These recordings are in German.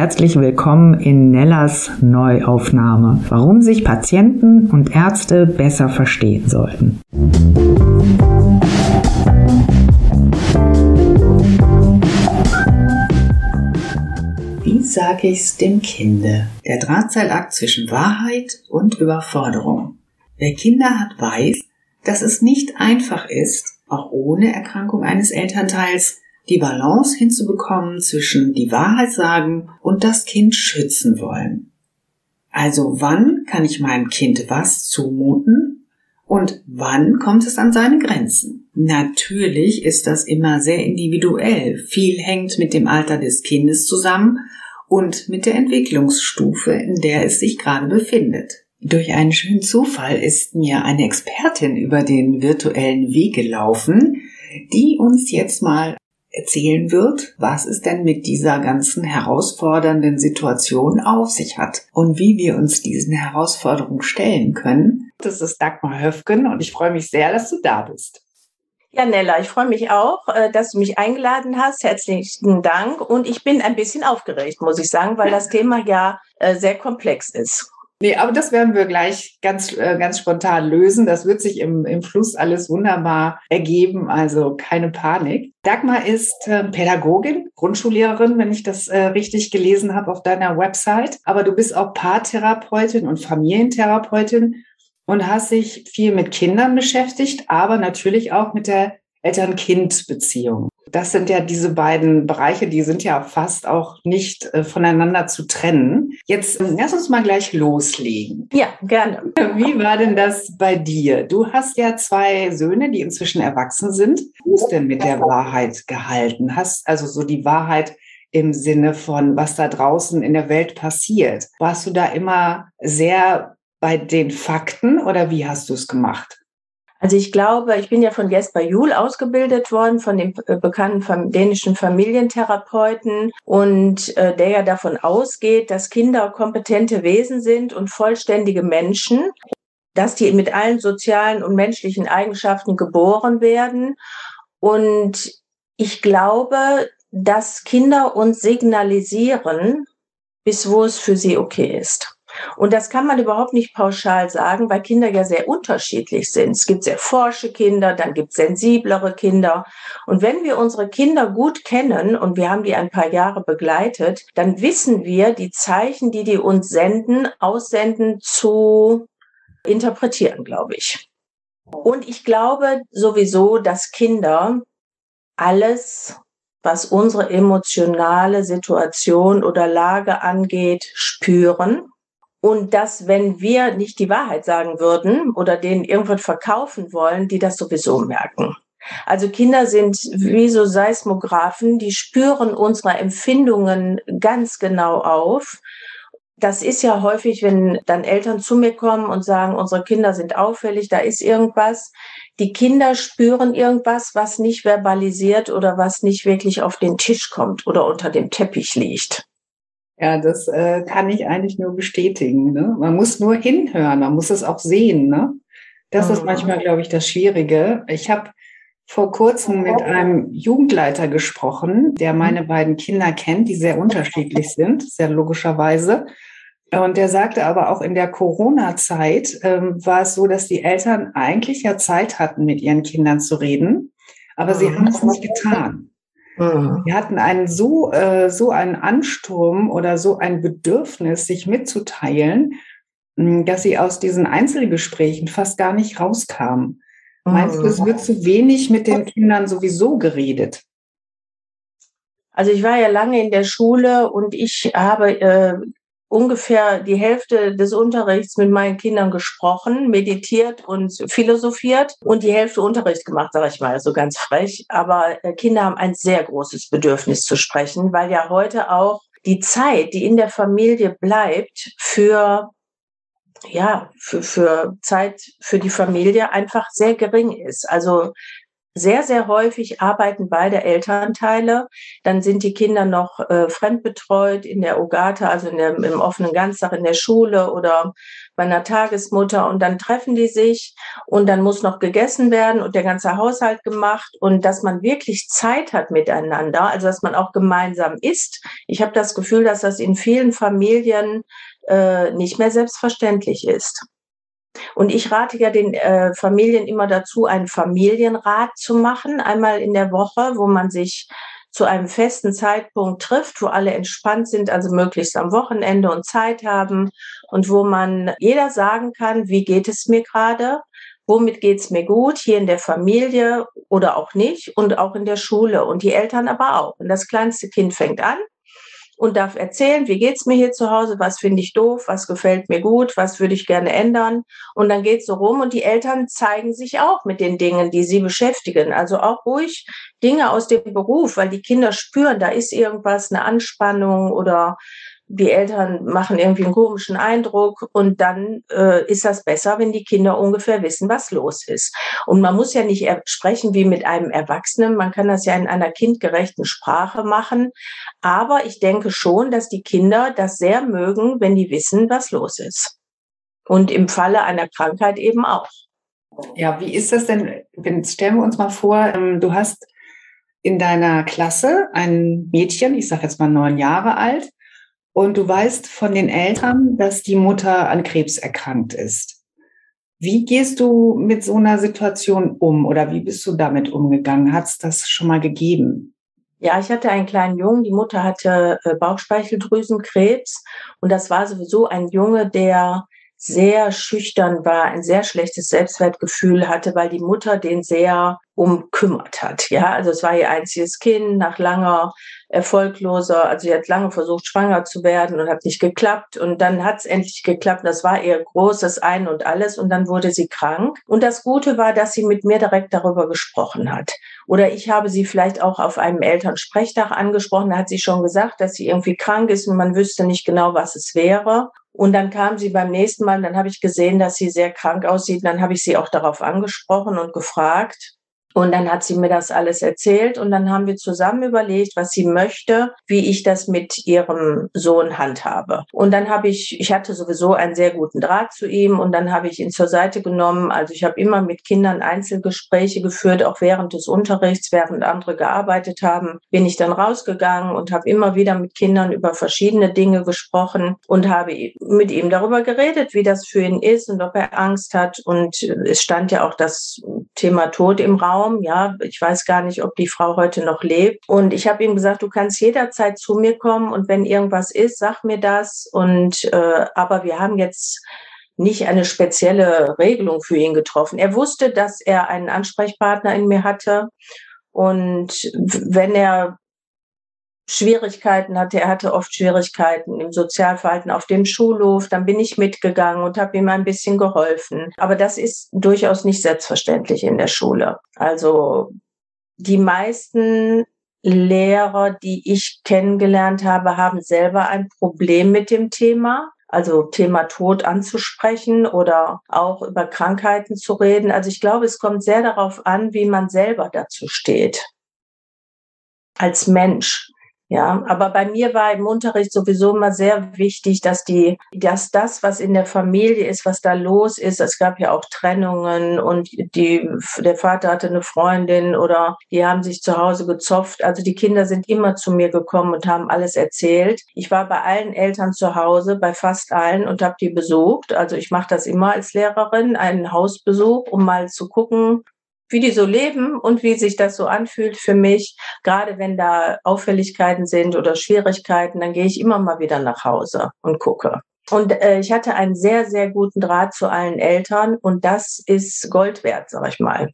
herzlich willkommen in Nellas Neuaufnahme, warum sich Patienten und Ärzte besser verstehen sollten. Wie sage ich's dem Kinde? Der Drahtseilakt zwischen Wahrheit und Überforderung. Wer Kinder hat, weiß, dass es nicht einfach ist, auch ohne Erkrankung eines Elternteils, die Balance hinzubekommen zwischen die Wahrheit sagen und das Kind schützen wollen. Also wann kann ich meinem Kind was zumuten und wann kommt es an seine Grenzen? Natürlich ist das immer sehr individuell. Viel hängt mit dem Alter des Kindes zusammen und mit der Entwicklungsstufe, in der es sich gerade befindet. Durch einen schönen Zufall ist mir eine Expertin über den virtuellen Weg gelaufen, die uns jetzt mal erzählen wird, was es denn mit dieser ganzen herausfordernden Situation auf sich hat und wie wir uns diesen Herausforderungen stellen können. Das ist Dagmar Höfgen und ich freue mich sehr, dass du da bist. Ja, Nella, ich freue mich auch, äh, dass du mich eingeladen hast. Herzlichen Dank. Und ich bin ein bisschen aufgeregt, muss ich sagen, weil das Thema ja äh, sehr komplex ist. Nee, aber das werden wir gleich ganz, äh, ganz spontan lösen. Das wird sich im, im Fluss alles wunderbar ergeben, also keine Panik. Dagmar ist äh, Pädagogin, Grundschullehrerin, wenn ich das äh, richtig gelesen habe auf deiner Website. Aber du bist auch Paartherapeutin und Familientherapeutin und hast dich viel mit Kindern beschäftigt, aber natürlich auch mit der Eltern-Kind-Beziehung. Das sind ja diese beiden Bereiche, die sind ja fast auch nicht äh, voneinander zu trennen. Jetzt ähm, lass uns mal gleich loslegen. Ja, gerne. Wie war denn das bei dir? Du hast ja zwei Söhne, die inzwischen erwachsen sind. Wie ist denn mit der Wahrheit gehalten? Hast also so die Wahrheit im Sinne von, was da draußen in der Welt passiert. Warst du da immer sehr bei den Fakten oder wie hast du es gemacht? Also ich glaube, ich bin ja von Jesper Juhl ausgebildet worden, von dem äh, bekannten dänischen Familientherapeuten und äh, der ja davon ausgeht, dass Kinder kompetente Wesen sind und vollständige Menschen, dass die mit allen sozialen und menschlichen Eigenschaften geboren werden. Und ich glaube, dass Kinder uns signalisieren, bis wo es für sie okay ist. Und das kann man überhaupt nicht pauschal sagen, weil Kinder ja sehr unterschiedlich sind. Es gibt sehr forsche Kinder, dann gibt es sensiblere Kinder. Und wenn wir unsere Kinder gut kennen und wir haben die ein paar Jahre begleitet, dann wissen wir die Zeichen, die die uns senden, aussenden zu interpretieren, glaube ich. Und ich glaube sowieso, dass Kinder alles was unsere emotionale Situation oder Lage angeht, spüren und dass, wenn wir nicht die Wahrheit sagen würden oder denen irgendwas verkaufen wollen, die das sowieso merken. Also Kinder sind wie so Seismographen, die spüren unsere Empfindungen ganz genau auf. Das ist ja häufig, wenn dann Eltern zu mir kommen und sagen, unsere Kinder sind auffällig, da ist irgendwas. Die Kinder spüren irgendwas, was nicht verbalisiert oder was nicht wirklich auf den Tisch kommt oder unter dem Teppich liegt. Ja, das äh, kann ich eigentlich nur bestätigen. Ne? Man muss nur hinhören, man muss es auch sehen. Ne? Das mhm. ist manchmal, glaube ich, das Schwierige. Ich habe vor kurzem mit einem Jugendleiter gesprochen, der mhm. meine beiden Kinder kennt, die sehr unterschiedlich sind, sehr logischerweise. Und der sagte aber auch in der Corona-Zeit ähm, war es so, dass die Eltern eigentlich ja Zeit hatten, mit ihren Kindern zu reden, aber sie mhm. haben es nicht getan. Mhm. Wir hatten einen so, äh, so einen Ansturm oder so ein Bedürfnis, sich mitzuteilen, hm, dass sie aus diesen Einzelgesprächen fast gar nicht rauskamen. Mhm. Meinst du, es wird zu wenig mit den Kindern sowieso geredet? Also ich war ja lange in der Schule und ich habe äh, ungefähr die Hälfte des Unterrichts mit meinen Kindern gesprochen, meditiert und philosophiert und die Hälfte Unterricht gemacht, sage ich mal, so ganz frech. Aber äh, Kinder haben ein sehr großes Bedürfnis zu sprechen, weil ja heute auch die Zeit, die in der Familie bleibt, für ja, für, für Zeit für die Familie einfach sehr gering ist. Also sehr, sehr häufig arbeiten beide Elternteile. Dann sind die Kinder noch äh, fremdbetreut in der Ogata, also in der, im offenen Ganztag in der Schule oder bei einer Tagesmutter. Und dann treffen die sich und dann muss noch gegessen werden und der ganze Haushalt gemacht. Und dass man wirklich Zeit hat miteinander, also dass man auch gemeinsam isst. Ich habe das Gefühl, dass das in vielen Familien äh, nicht mehr selbstverständlich ist. Und ich rate ja den äh, Familien immer dazu, einen Familienrat zu machen, einmal in der Woche, wo man sich zu einem festen Zeitpunkt trifft, wo alle entspannt sind, also möglichst am Wochenende und Zeit haben und wo man jeder sagen kann, wie geht es mir gerade, womit geht es mir gut, hier in der Familie oder auch nicht und auch in der Schule und die Eltern aber auch. Und das kleinste Kind fängt an und darf erzählen, wie geht's mir hier zu Hause, was finde ich doof, was gefällt mir gut, was würde ich gerne ändern. Und dann geht's so rum und die Eltern zeigen sich auch mit den Dingen, die sie beschäftigen. Also auch ruhig Dinge aus dem Beruf, weil die Kinder spüren, da ist irgendwas, eine Anspannung oder die Eltern machen irgendwie einen komischen Eindruck und dann äh, ist das besser, wenn die Kinder ungefähr wissen, was los ist. Und man muss ja nicht sprechen wie mit einem Erwachsenen, man kann das ja in einer kindgerechten Sprache machen, aber ich denke schon, dass die Kinder das sehr mögen, wenn die wissen, was los ist. Und im Falle einer Krankheit eben auch. Ja, wie ist das denn? Stellen wir uns mal vor, ähm, du hast in deiner Klasse ein Mädchen, ich sage jetzt mal neun Jahre alt, und du weißt von den Eltern, dass die Mutter an Krebs erkrankt ist. Wie gehst du mit so einer Situation um oder wie bist du damit umgegangen? Hat es das schon mal gegeben? Ja, ich hatte einen kleinen Jungen, die Mutter hatte äh, Bauchspeicheldrüsenkrebs und das war sowieso ein Junge, der sehr schüchtern war, ein sehr schlechtes Selbstwertgefühl hatte, weil die Mutter den sehr umkümmert hat. Ja, also es war ihr einziges Kind nach langer erfolgloser, also sie hat lange versucht, schwanger zu werden und hat nicht geklappt. Und dann hat es endlich geklappt. Das war ihr großes Ein und alles. Und dann wurde sie krank. Und das Gute war, dass sie mit mir direkt darüber gesprochen hat. Oder ich habe sie vielleicht auch auf einem Elternsprechtag angesprochen. Da hat sie schon gesagt, dass sie irgendwie krank ist und man wüsste nicht genau, was es wäre. Und dann kam sie beim nächsten Mal, dann habe ich gesehen, dass sie sehr krank aussieht. Dann habe ich sie auch darauf angesprochen und gefragt. Und dann hat sie mir das alles erzählt und dann haben wir zusammen überlegt, was sie möchte, wie ich das mit ihrem Sohn handhabe. Und dann habe ich, ich hatte sowieso einen sehr guten Draht zu ihm und dann habe ich ihn zur Seite genommen. Also ich habe immer mit Kindern Einzelgespräche geführt, auch während des Unterrichts, während andere gearbeitet haben, bin ich dann rausgegangen und habe immer wieder mit Kindern über verschiedene Dinge gesprochen und habe mit ihm darüber geredet, wie das für ihn ist und ob er Angst hat. Und es stand ja auch das Thema Tod im Raum. Raum. Ja, ich weiß gar nicht, ob die Frau heute noch lebt. Und ich habe ihm gesagt, du kannst jederzeit zu mir kommen und wenn irgendwas ist, sag mir das. Und äh, aber wir haben jetzt nicht eine spezielle Regelung für ihn getroffen. Er wusste, dass er einen Ansprechpartner in mir hatte. Und wenn er Schwierigkeiten hatte. Er hatte oft Schwierigkeiten im Sozialverhalten auf dem Schulhof. Dann bin ich mitgegangen und habe ihm ein bisschen geholfen. Aber das ist durchaus nicht selbstverständlich in der Schule. Also die meisten Lehrer, die ich kennengelernt habe, haben selber ein Problem mit dem Thema. Also Thema Tod anzusprechen oder auch über Krankheiten zu reden. Also ich glaube, es kommt sehr darauf an, wie man selber dazu steht. Als Mensch. Ja, aber bei mir war im Unterricht sowieso immer sehr wichtig, dass die, dass das, was in der Familie ist, was da los ist, es gab ja auch Trennungen und die, der Vater hatte eine Freundin oder die haben sich zu Hause gezopft. Also die Kinder sind immer zu mir gekommen und haben alles erzählt. Ich war bei allen Eltern zu Hause, bei fast allen und habe die besucht. Also ich mache das immer als Lehrerin, einen Hausbesuch, um mal zu gucken, wie die so leben und wie sich das so anfühlt für mich. Gerade wenn da Auffälligkeiten sind oder Schwierigkeiten, dann gehe ich immer mal wieder nach Hause und gucke. Und äh, ich hatte einen sehr, sehr guten Draht zu allen Eltern und das ist Gold wert, sag ich mal.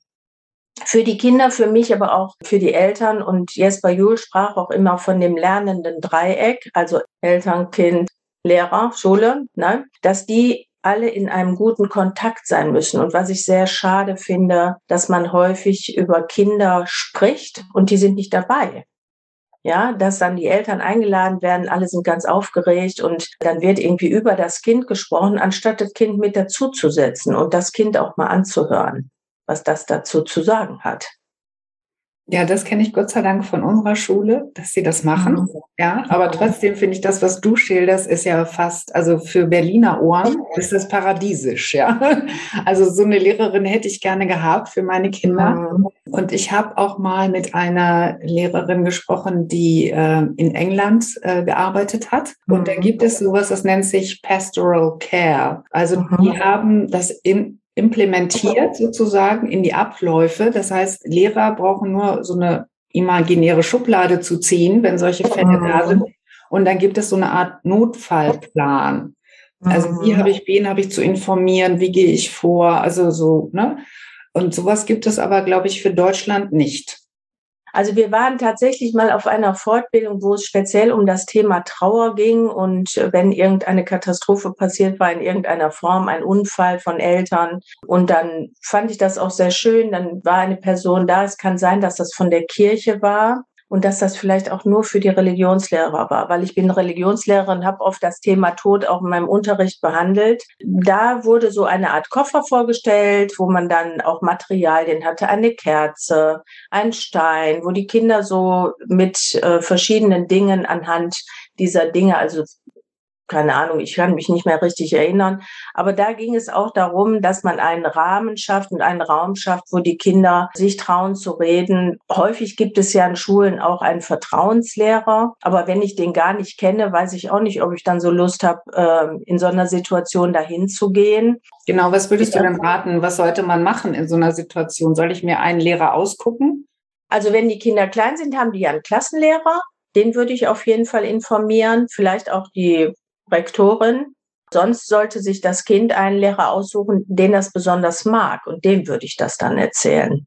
Für die Kinder, für mich, aber auch für die Eltern. Und Jesper Juhl sprach auch immer von dem lernenden Dreieck, also Eltern, Kind, Lehrer, Schule, ne? dass die alle in einem guten Kontakt sein müssen. Und was ich sehr schade finde, dass man häufig über Kinder spricht und die sind nicht dabei. Ja, dass dann die Eltern eingeladen werden, alle sind ganz aufgeregt und dann wird irgendwie über das Kind gesprochen, anstatt das Kind mit dazuzusetzen und das Kind auch mal anzuhören, was das dazu zu sagen hat. Ja, das kenne ich Gott sei Dank von unserer Schule, dass sie das machen. Mhm. Ja, aber trotzdem finde ich das, was du schilderst, ist ja fast, also für Berliner Ohren ist das paradiesisch, ja. Also so eine Lehrerin hätte ich gerne gehabt für meine Kinder. Mhm. Und ich habe auch mal mit einer Lehrerin gesprochen, die äh, in England äh, gearbeitet hat. Und da mhm. gibt es sowas, das nennt sich Pastoral Care. Also mhm. die haben das in implementiert sozusagen in die Abläufe. Das heißt, Lehrer brauchen nur so eine imaginäre Schublade zu ziehen, wenn solche Fälle da mhm. sind. Und dann gibt es so eine Art Notfallplan. Also wie mhm. habe ich, wen habe ich zu informieren, wie gehe ich vor, also so, ne? Und sowas gibt es aber, glaube ich, für Deutschland nicht. Also wir waren tatsächlich mal auf einer Fortbildung, wo es speziell um das Thema Trauer ging und äh, wenn irgendeine Katastrophe passiert war in irgendeiner Form, ein Unfall von Eltern. Und dann fand ich das auch sehr schön. Dann war eine Person da. Es kann sein, dass das von der Kirche war und dass das vielleicht auch nur für die Religionslehrer war, weil ich bin Religionslehrerin, habe oft das Thema Tod auch in meinem Unterricht behandelt. Da wurde so eine Art Koffer vorgestellt, wo man dann auch Materialien hatte, eine Kerze, ein Stein, wo die Kinder so mit äh, verschiedenen Dingen anhand dieser Dinge, also keine Ahnung, ich kann mich nicht mehr richtig erinnern. Aber da ging es auch darum, dass man einen Rahmen schafft und einen Raum schafft, wo die Kinder sich trauen zu reden. Häufig gibt es ja in Schulen auch einen Vertrauenslehrer. Aber wenn ich den gar nicht kenne, weiß ich auch nicht, ob ich dann so Lust habe, ähm, in so einer Situation dahin zu gehen. Genau, was würdest du denn raten? Was sollte man machen in so einer Situation? Soll ich mir einen Lehrer ausgucken? Also wenn die Kinder klein sind, haben die ja einen Klassenlehrer. Den würde ich auf jeden Fall informieren. Vielleicht auch die Rektorin. Sonst sollte sich das Kind einen Lehrer aussuchen, den das besonders mag. Und dem würde ich das dann erzählen.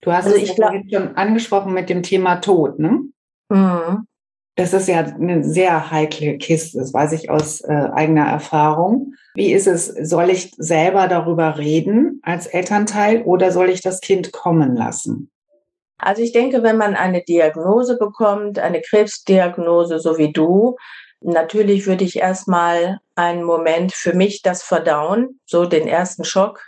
Du hast also es ich glaub, schon angesprochen mit dem Thema Tod, ne? Mhm. Das ist ja eine sehr heikle Kiste, das weiß ich aus äh, eigener Erfahrung. Wie ist es, soll ich selber darüber reden als Elternteil oder soll ich das Kind kommen lassen? Also ich denke, wenn man eine Diagnose bekommt, eine Krebsdiagnose, so wie du, Natürlich würde ich erstmal einen Moment für mich das verdauen, so den ersten Schock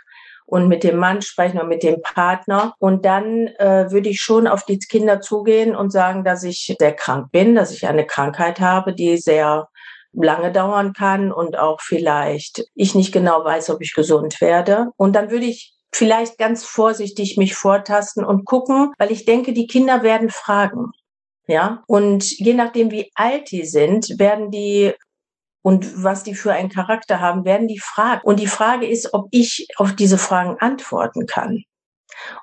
und mit dem Mann sprechen und mit dem Partner. Und dann äh, würde ich schon auf die Kinder zugehen und sagen, dass ich sehr krank bin, dass ich eine Krankheit habe, die sehr lange dauern kann und auch vielleicht ich nicht genau weiß, ob ich gesund werde. Und dann würde ich vielleicht ganz vorsichtig mich vortasten und gucken, weil ich denke, die Kinder werden fragen. Ja, und je nachdem, wie alt die sind, werden die und was die für einen Charakter haben, werden die fragen. Und die Frage ist, ob ich auf diese Fragen antworten kann.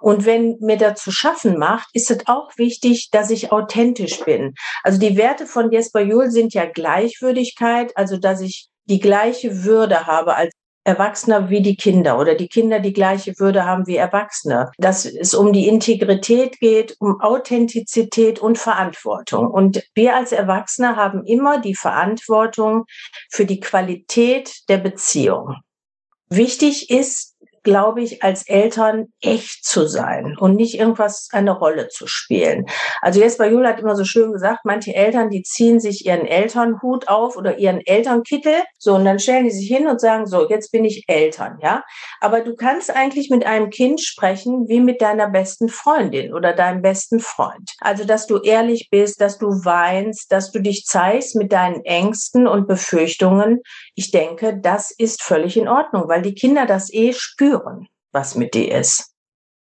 Und wenn mir das zu schaffen macht, ist es auch wichtig, dass ich authentisch bin. Also die Werte von Jesper Juhl sind ja Gleichwürdigkeit, also dass ich die gleiche Würde habe als Erwachsener wie die Kinder oder die Kinder die gleiche Würde haben wie Erwachsene. Dass es um die Integrität geht, um Authentizität und Verantwortung. Und wir als Erwachsene haben immer die Verantwortung für die Qualität der Beziehung. Wichtig ist, glaube ich, als Eltern echt zu sein und nicht irgendwas eine Rolle zu spielen. Also Jesper Jule hat immer so schön gesagt, manche Eltern, die ziehen sich ihren Elternhut auf oder ihren Elternkittel, so, und dann stellen die sich hin und sagen, so, jetzt bin ich Eltern, ja. Aber du kannst eigentlich mit einem Kind sprechen wie mit deiner besten Freundin oder deinem besten Freund. Also, dass du ehrlich bist, dass du weinst, dass du dich zeigst mit deinen Ängsten und Befürchtungen. Ich denke, das ist völlig in Ordnung, weil die Kinder das eh spüren spüren, was mit dir ist.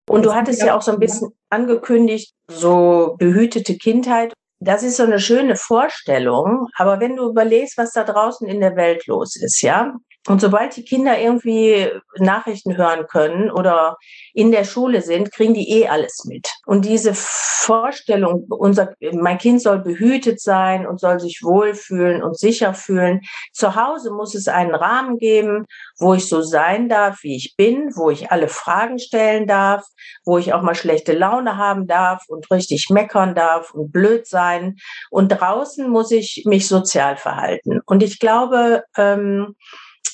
Und du hattest ja auch so ein bisschen angekündigt, so behütete Kindheit. Das ist so eine schöne Vorstellung. Aber wenn du überlegst, was da draußen in der Welt los ist, ja, und sobald die Kinder irgendwie Nachrichten hören können oder in der Schule sind, kriegen die eh alles mit. Und diese Vorstellung, unser, mein Kind soll behütet sein und soll sich wohlfühlen und sicher fühlen. Zu Hause muss es einen Rahmen geben, wo ich so sein darf, wie ich bin, wo ich alle Fragen stellen darf, wo ich auch mal schlechte Laune haben darf und richtig meckern darf und blöd sein. Und draußen muss ich mich sozial verhalten. Und ich glaube, ähm,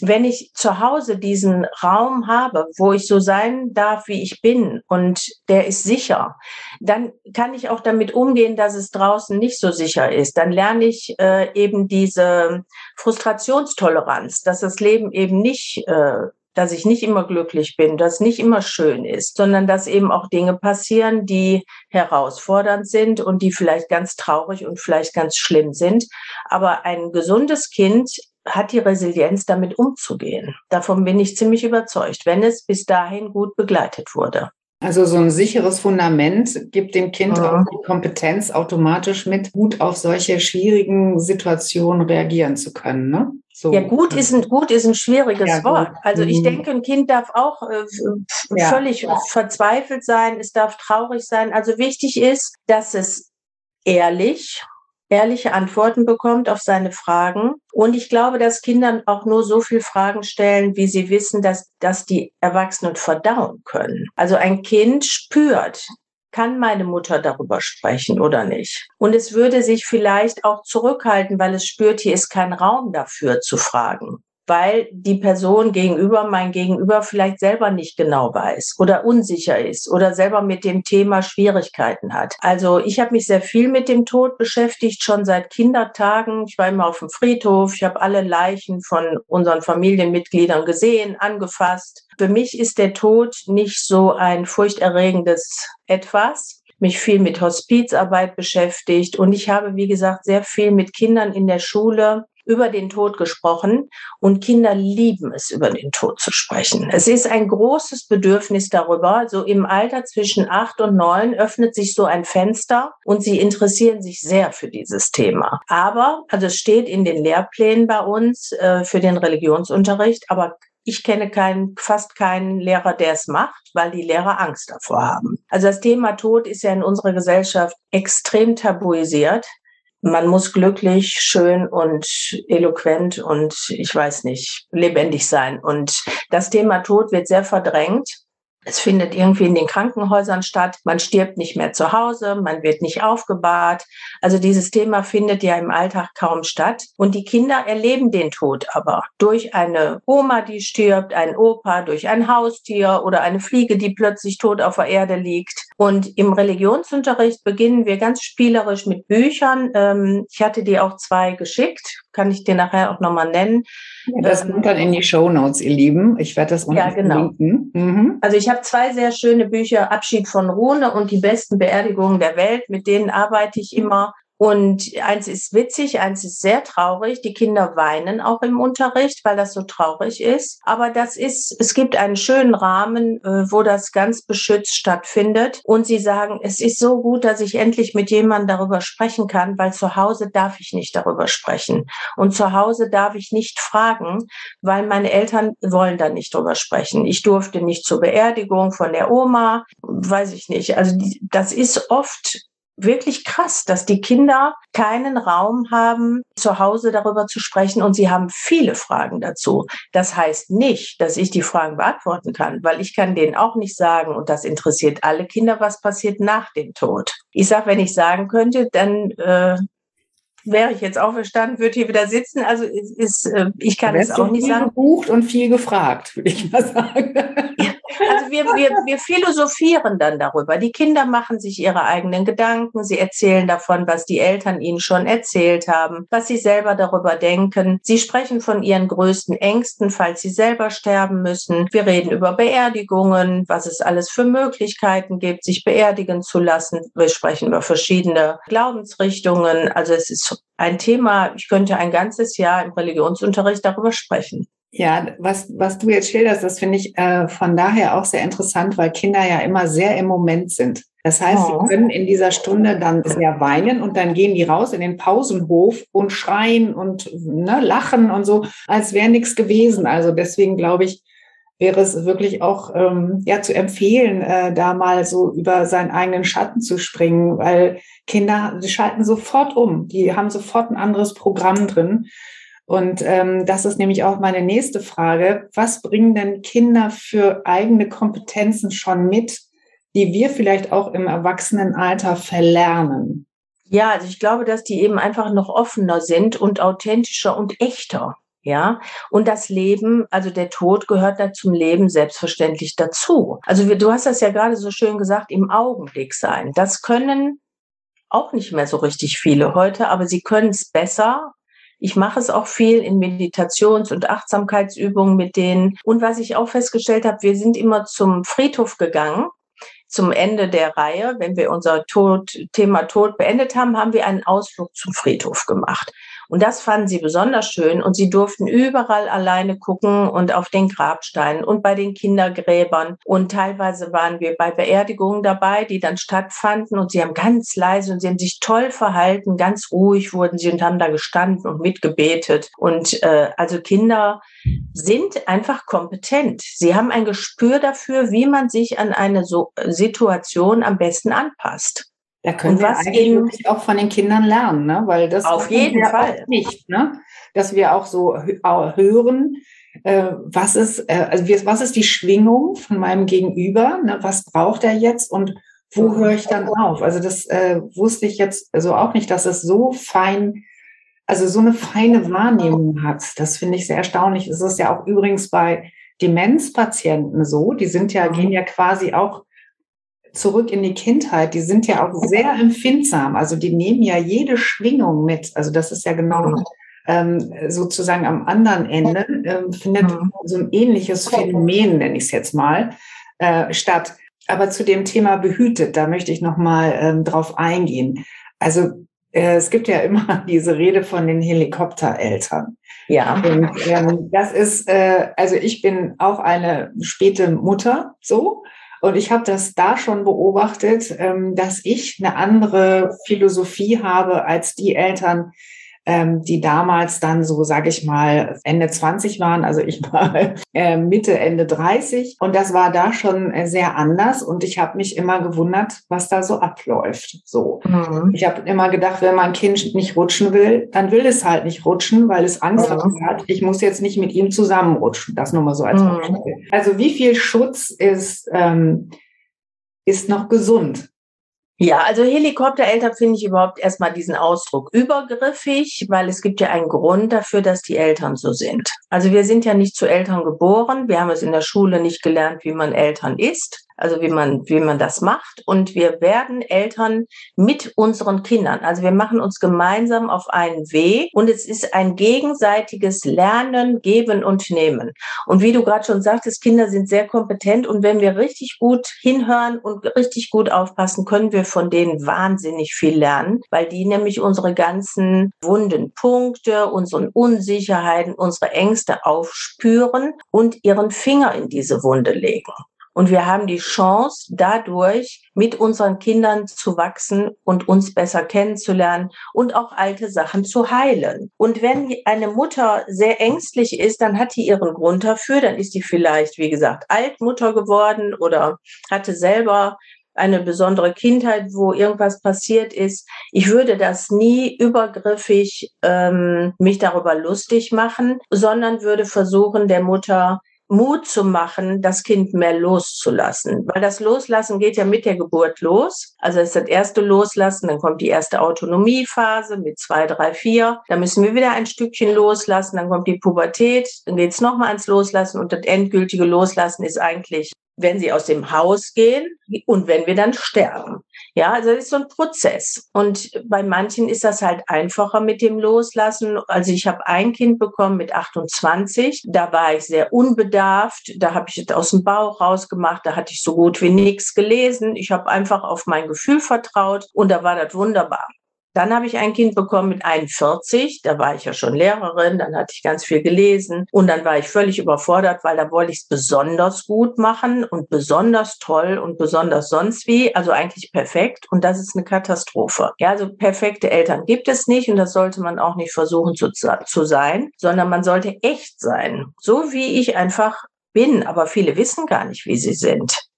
wenn ich zu Hause diesen Raum habe, wo ich so sein darf, wie ich bin und der ist sicher, dann kann ich auch damit umgehen, dass es draußen nicht so sicher ist. Dann lerne ich äh, eben diese Frustrationstoleranz, dass das Leben eben nicht äh, dass ich nicht immer glücklich bin, dass nicht immer schön ist, sondern dass eben auch Dinge passieren, die herausfordernd sind und die vielleicht ganz traurig und vielleicht ganz schlimm sind. Aber ein gesundes Kind hat die Resilienz, damit umzugehen. Davon bin ich ziemlich überzeugt, wenn es bis dahin gut begleitet wurde. Also so ein sicheres Fundament gibt dem Kind mhm. auch die Kompetenz, automatisch mit gut auf solche schwierigen Situationen reagieren zu können. Ne? So. Ja, gut ist ein, gut ist ein schwieriges ja, Wort. Also ich mhm. denke, ein Kind darf auch äh, ja. völlig verzweifelt sein, es darf traurig sein. Also wichtig ist, dass es ehrlich ehrliche Antworten bekommt auf seine Fragen. Und ich glaube, dass Kinder auch nur so viel Fragen stellen, wie sie wissen, dass, dass die Erwachsenen verdauen können. Also ein Kind spürt, kann meine Mutter darüber sprechen oder nicht? Und es würde sich vielleicht auch zurückhalten, weil es spürt, hier ist kein Raum dafür zu fragen weil die Person gegenüber, mein Gegenüber vielleicht selber nicht genau weiß oder unsicher ist oder selber mit dem Thema Schwierigkeiten hat. Also ich habe mich sehr viel mit dem Tod beschäftigt, schon seit Kindertagen. Ich war immer auf dem Friedhof, ich habe alle Leichen von unseren Familienmitgliedern gesehen, angefasst. Für mich ist der Tod nicht so ein furchterregendes etwas mich viel mit Hospizarbeit beschäftigt und ich habe, wie gesagt, sehr viel mit Kindern in der Schule über den Tod gesprochen und Kinder lieben es, über den Tod zu sprechen. Es ist ein großes Bedürfnis darüber. So im Alter zwischen acht und neun öffnet sich so ein Fenster und sie interessieren sich sehr für dieses Thema. Aber, also es steht in den Lehrplänen bei uns äh, für den Religionsunterricht, aber ich kenne keinen, fast keinen Lehrer, der es macht, weil die Lehrer Angst davor haben. Also das Thema Tod ist ja in unserer Gesellschaft extrem tabuisiert man muss glücklich, schön und eloquent und ich weiß nicht, lebendig sein. Und das Thema Tod wird sehr verdrängt. Es findet irgendwie in den Krankenhäusern statt. Man stirbt nicht mehr zu Hause, man wird nicht aufgebahrt. Also dieses Thema findet ja im Alltag kaum statt. Und die Kinder erleben den Tod aber durch eine Oma, die stirbt, ein Opa, durch ein Haustier oder eine Fliege, die plötzlich tot auf der Erde liegt. Und im Religionsunterricht beginnen wir ganz spielerisch mit Büchern. Ähm, ich hatte dir auch zwei geschickt, kann ich dir nachher auch nochmal nennen. Ja, das kommt dann in die Show Notes, ihr Lieben. Ich werde das unten ja, genau. Mhm. Also ich habe zwei sehr schöne Bücher, Abschied von Rune und die besten Beerdigungen der Welt. Mit denen arbeite ich immer. Und eins ist witzig, eins ist sehr traurig. Die Kinder weinen auch im Unterricht, weil das so traurig ist. Aber das ist, es gibt einen schönen Rahmen, äh, wo das ganz beschützt stattfindet. Und sie sagen, es ist so gut, dass ich endlich mit jemandem darüber sprechen kann, weil zu Hause darf ich nicht darüber sprechen. Und zu Hause darf ich nicht fragen, weil meine Eltern wollen da nicht drüber sprechen. Ich durfte nicht zur Beerdigung von der Oma, weiß ich nicht. Also das ist oft wirklich krass, dass die Kinder keinen Raum haben, zu Hause darüber zu sprechen und sie haben viele Fragen dazu. Das heißt nicht, dass ich die Fragen beantworten kann, weil ich kann denen auch nicht sagen, und das interessiert alle Kinder, was passiert nach dem Tod. Ich sage, wenn ich sagen könnte, dann äh, wäre ich jetzt auferstanden, würde hier wieder sitzen. Also ist, ist äh, ich kann es auch nicht sagen. Gebucht und viel gefragt, würde ich mal sagen. Ja, also wir, wir, wir philosophieren dann darüber. Die Kinder machen sich ihre eigenen Gedanken. Sie erzählen davon, was die Eltern ihnen schon erzählt haben, was sie selber darüber denken. Sie sprechen von ihren größten Ängsten, falls sie selber sterben müssen. Wir reden über Beerdigungen, was es alles für Möglichkeiten gibt, sich beerdigen zu lassen. Wir sprechen über verschiedene Glaubensrichtungen. Also es ist ein Thema, ich könnte ein ganzes Jahr im Religionsunterricht darüber sprechen. Ja, was, was du jetzt schilderst, das finde ich äh, von daher auch sehr interessant, weil Kinder ja immer sehr im Moment sind. Das heißt, oh. sie können in dieser Stunde dann sehr weinen und dann gehen die raus in den Pausenhof und schreien und ne, lachen und so, als wäre nichts gewesen. Also deswegen glaube ich, wäre es wirklich auch ähm, ja zu empfehlen, äh, da mal so über seinen eigenen Schatten zu springen, weil Kinder, die schalten sofort um, die haben sofort ein anderes Programm drin. Und ähm, das ist nämlich auch meine nächste Frage. Was bringen denn Kinder für eigene Kompetenzen schon mit, die wir vielleicht auch im Erwachsenenalter verlernen? Ja, also ich glaube, dass die eben einfach noch offener sind und authentischer und echter. Ja, und das Leben, also der Tod gehört da zum Leben selbstverständlich dazu. Also du hast das ja gerade so schön gesagt, im Augenblick sein. Das können auch nicht mehr so richtig viele heute, aber sie können es besser Ich mache es auch viel in Meditations- und Achtsamkeitsübungen mit denen. Und was ich auch festgestellt habe, wir sind immer zum Friedhof gegangen zum Ende der Reihe, wenn wir unser Tod, Thema Tod beendet haben, haben wir einen Ausflug zum Friedhof gemacht. Und das fanden sie besonders schön und sie durften überall alleine gucken und auf den Grabsteinen und bei den Kindergräbern. Und teilweise waren wir bei Beerdigungen dabei, die dann stattfanden und sie haben ganz leise und sie haben sich toll verhalten, ganz ruhig wurden sie und haben da gestanden und mitgebetet. Und äh, also Kinder sind einfach kompetent. Sie haben ein Gespür dafür, wie man sich an eine so Situation am besten anpasst. Da können und wir eigentlich auch von den Kindern lernen, ne? weil das auf jeden Fall nicht, ne? dass wir auch so hören, äh, was ist, äh, also was ist die Schwingung von meinem Gegenüber, ne? was braucht er jetzt und wo mhm. höre ich dann auf? Also das äh, wusste ich jetzt also auch nicht, dass es so fein, also so eine feine Wahrnehmung hat. Das finde ich sehr erstaunlich. Es ist ja auch übrigens bei Demenzpatienten so, die sind ja, gehen ja quasi auch zurück in die Kindheit, die sind ja auch sehr empfindsam. Also die nehmen ja jede Schwingung mit. Also das ist ja genau ähm, sozusagen am anderen Ende ähm, findet so ein ähnliches Phänomen, nenne ich es jetzt mal, äh, statt. Aber zu dem Thema behütet, da möchte ich noch mal ähm, drauf eingehen. Also äh, es gibt ja immer diese Rede von den Helikoptereltern. Ja. Und ähm, das ist, äh, also ich bin auch eine späte Mutter, so. Und ich habe das da schon beobachtet, ähm, dass ich eine andere Philosophie habe als die Eltern, ähm, die damals dann so, sage ich mal, Ende 20 waren. Also ich war äh, Mitte, Ende 30 und das war da schon äh, sehr anders und ich habe mich immer gewundert, was da so abläuft. So, mhm. ich habe immer gedacht, wenn mein Kind nicht rutschen will, dann will es halt nicht rutschen, weil es Angst mhm. hat. Ich muss jetzt nicht mit ihm zusammenrutschen. Das nur mal so als mhm. Beispiel. Also wie viel Schutz ist ähm, ist noch gesund? Ja, also Helikoptereltern finde ich überhaupt erstmal diesen Ausdruck übergriffig, weil es gibt ja einen Grund dafür, dass die Eltern so sind. Also wir sind ja nicht zu Eltern geboren, wir haben es in der Schule nicht gelernt, wie man Eltern ist also wie man, wie man das macht. Und wir werden Eltern mit unseren Kindern. Also wir machen uns gemeinsam auf einen Weg und es ist ein gegenseitiges Lernen, Geben und Nehmen. Und wie du gerade schon sagtest, Kinder sind sehr kompetent und wenn wir richtig gut hinhören und richtig gut aufpassen, können wir von denen wahnsinnig viel lernen, weil die nämlich unsere ganzen wunden Punkte, unseren Unsicherheiten, unsere Ängste aufspüren und ihren Finger in diese Wunde legen. Und wir haben die Chance, dadurch mit unseren Kindern zu wachsen und uns besser kennenzulernen und auch alte Sachen zu heilen. Und wenn eine Mutter sehr ängstlich ist, dann hat die ihren Grund dafür. Dann ist die vielleicht, wie gesagt, Altmutter geworden oder hatte selber eine besondere Kindheit, wo irgendwas passiert ist. Ich würde das nie übergriffig ähm, mich darüber lustig machen, sondern würde versuchen, der Mutter Mut zu machen, das Kind mehr loszulassen. Weil das Loslassen geht ja mit der Geburt los. Also ist das erste Loslassen, dann kommt die erste Autonomiephase mit zwei, drei, vier. Dann müssen wir wieder ein Stückchen loslassen, dann kommt die Pubertät, dann geht es nochmal ans Loslassen und das endgültige Loslassen ist eigentlich wenn sie aus dem Haus gehen und wenn wir dann sterben. Ja, also das ist so ein Prozess. Und bei manchen ist das halt einfacher mit dem Loslassen. Also ich habe ein Kind bekommen mit 28. Da war ich sehr unbedarft. Da habe ich es aus dem Bauch rausgemacht. Da hatte ich so gut wie nichts gelesen. Ich habe einfach auf mein Gefühl vertraut und da war das wunderbar. Dann habe ich ein Kind bekommen mit 41, da war ich ja schon Lehrerin, dann hatte ich ganz viel gelesen und dann war ich völlig überfordert, weil da wollte ich es besonders gut machen und besonders toll und besonders sonst wie, also eigentlich perfekt und das ist eine Katastrophe. Ja, also perfekte Eltern gibt es nicht und das sollte man auch nicht versuchen zu, zu sein, sondern man sollte echt sein, so wie ich einfach bin, aber viele wissen gar nicht, wie sie sind